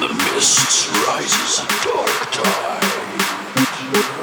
the mists rises dark tide.